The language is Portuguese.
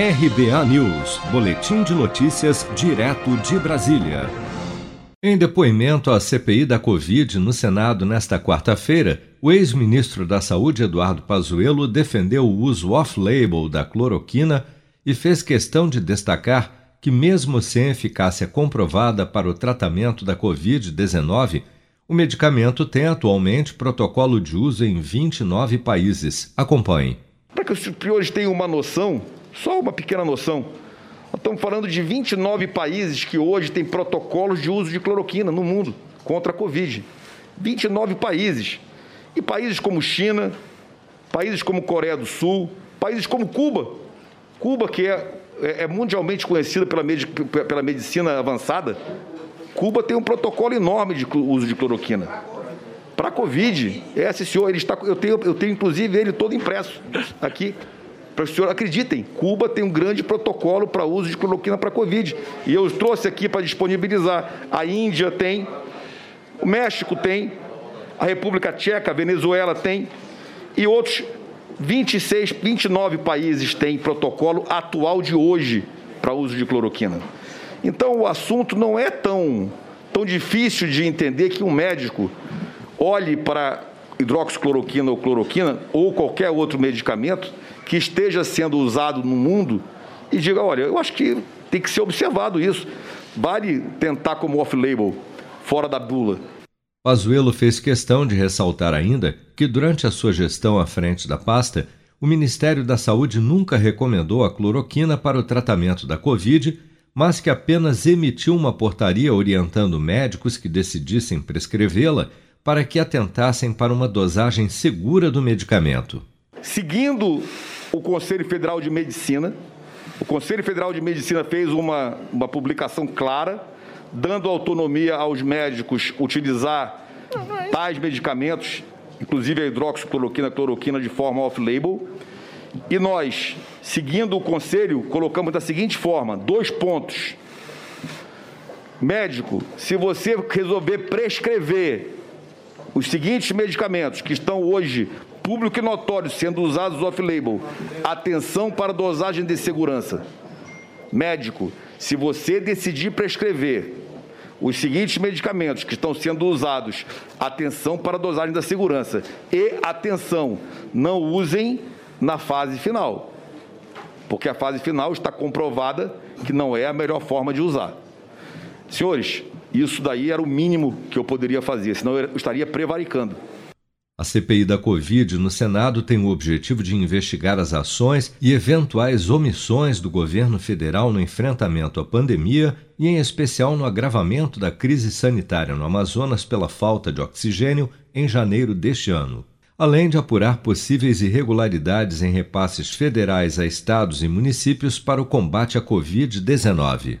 RBA News, Boletim de Notícias, direto de Brasília. Em depoimento à CPI da Covid no Senado nesta quarta-feira, o ex-ministro da Saúde, Eduardo Pazuello, defendeu o uso off-label da cloroquina e fez questão de destacar que, mesmo sem eficácia comprovada para o tratamento da Covid-19, o medicamento tem atualmente protocolo de uso em 29 países. Acompanhe. Para que os superiores tenham uma noção, só uma pequena noção, nós estamos falando de 29 países que hoje têm protocolos de uso de cloroquina no mundo contra a Covid. 29 países. E países como China, países como Coreia do Sul, países como Cuba. Cuba, que é é, é mundialmente conhecida pela, pela medicina avançada, Cuba tem um protocolo enorme de uso de cloroquina. Para a Covid, esse senhor, ele está, eu, tenho, eu tenho inclusive ele todo impresso aqui. Para o senhor, acreditem, Cuba tem um grande protocolo para uso de cloroquina para Covid. E eu trouxe aqui para disponibilizar. A Índia tem, o México tem, a República Tcheca, a Venezuela tem, e outros 26, 29 países têm protocolo atual de hoje para uso de cloroquina. Então o assunto não é tão, tão difícil de entender que um médico olhe para hidroxicloroquina ou cloroquina ou qualquer outro medicamento que esteja sendo usado no mundo e diga, olha, eu acho que tem que ser observado isso. Vale tentar como off-label, fora da bula. Pazuello fez questão de ressaltar ainda que durante a sua gestão à frente da pasta, o Ministério da Saúde nunca recomendou a cloroquina para o tratamento da Covid, mas que apenas emitiu uma portaria orientando médicos que decidissem prescrevê-la para que atentassem para uma dosagem segura do medicamento. Seguindo o Conselho Federal de Medicina, o Conselho Federal de Medicina fez uma, uma publicação clara dando autonomia aos médicos utilizar tais medicamentos, inclusive a hidroxicloroquina, cloroquina de forma off-label. E nós, seguindo o conselho, colocamos da seguinte forma: dois pontos. Médico, se você resolver prescrever os seguintes medicamentos que estão hoje público e notório sendo usados off-label, atenção para dosagem de segurança. Médico, se você decidir prescrever os seguintes medicamentos que estão sendo usados, atenção para dosagem da segurança e atenção, não usem na fase final, porque a fase final está comprovada que não é a melhor forma de usar. Senhores, isso daí era o mínimo que eu poderia fazer, senão eu estaria prevaricando. A CPI da Covid no Senado tem o objetivo de investigar as ações e eventuais omissões do governo federal no enfrentamento à pandemia e, em especial, no agravamento da crise sanitária no Amazonas pela falta de oxigênio em janeiro deste ano. Além de apurar possíveis irregularidades em repasses federais a estados e municípios para o combate à Covid-19.